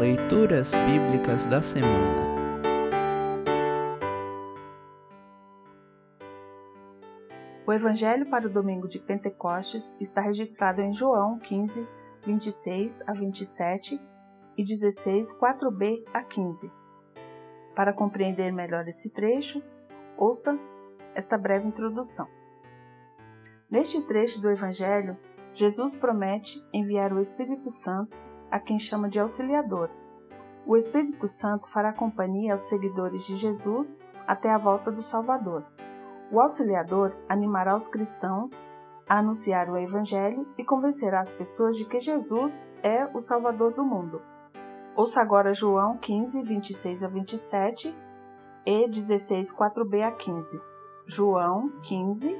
Leituras Bíblicas da Semana O Evangelho para o domingo de Pentecostes está registrado em João 15, 26 a 27 e 16, 4b a 15. Para compreender melhor esse trecho, ouça esta breve introdução. Neste trecho do Evangelho, Jesus promete enviar o Espírito Santo a quem chama de auxiliador. O Espírito Santo fará companhia aos seguidores de Jesus até a volta do Salvador. O auxiliador animará os cristãos a anunciar o Evangelho e convencerá as pessoas de que Jesus é o Salvador do mundo. Ouça agora João 15, 26 a 27 e 16, 4b a 15. João 15,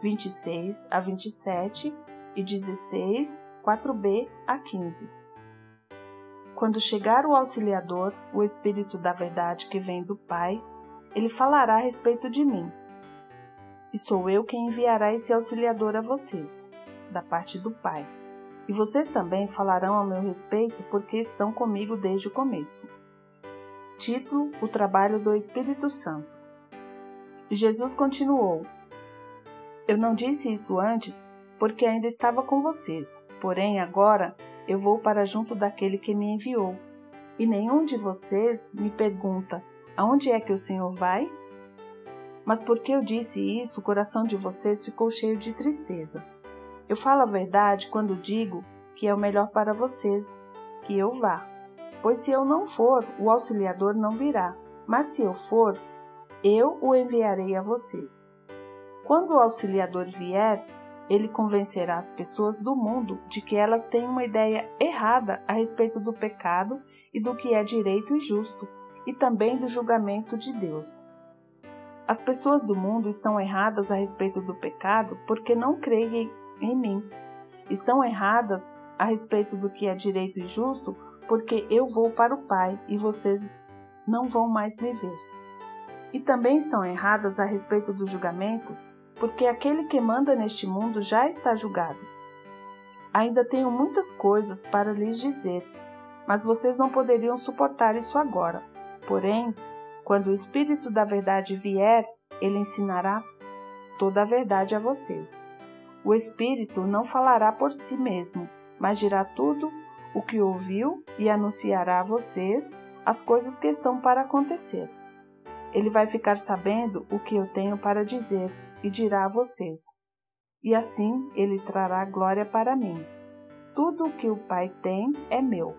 26 a 27 e 16, 4b a 15. Quando chegar o auxiliador, o Espírito da Verdade que vem do Pai, ele falará a respeito de mim. E sou eu quem enviará esse auxiliador a vocês, da parte do Pai. E vocês também falarão a meu respeito porque estão comigo desde o começo. Título: O trabalho do Espírito Santo. Jesus continuou: Eu não disse isso antes porque ainda estava com vocês, porém agora eu vou para junto daquele que me enviou. E nenhum de vocês me pergunta: Aonde é que o Senhor vai? Mas porque eu disse isso, o coração de vocês ficou cheio de tristeza. Eu falo a verdade quando digo que é o melhor para vocês que eu vá. Pois se eu não for, o auxiliador não virá. Mas se eu for, eu o enviarei a vocês. Quando o auxiliador vier, ele convencerá as pessoas do mundo de que elas têm uma ideia errada a respeito do pecado e do que é direito e justo, e também do julgamento de Deus. As pessoas do mundo estão erradas a respeito do pecado porque não creem em mim. Estão erradas a respeito do que é direito e justo porque eu vou para o Pai e vocês não vão mais me ver. E também estão erradas a respeito do julgamento porque aquele que manda neste mundo já está julgado. Ainda tenho muitas coisas para lhes dizer, mas vocês não poderiam suportar isso agora. Porém, quando o Espírito da Verdade vier, ele ensinará toda a verdade a vocês. O Espírito não falará por si mesmo, mas dirá tudo o que ouviu e anunciará a vocês as coisas que estão para acontecer. Ele vai ficar sabendo o que eu tenho para dizer e dirá a vocês. E assim ele trará glória para mim. Tudo o que o Pai tem é meu.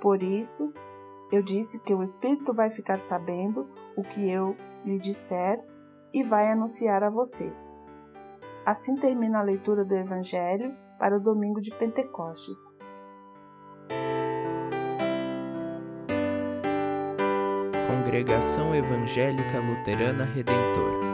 Por isso, eu disse que o Espírito vai ficar sabendo o que eu lhe disser e vai anunciar a vocês. Assim termina a leitura do Evangelho para o domingo de Pentecostes. Congregação Evangélica Luterana Redentor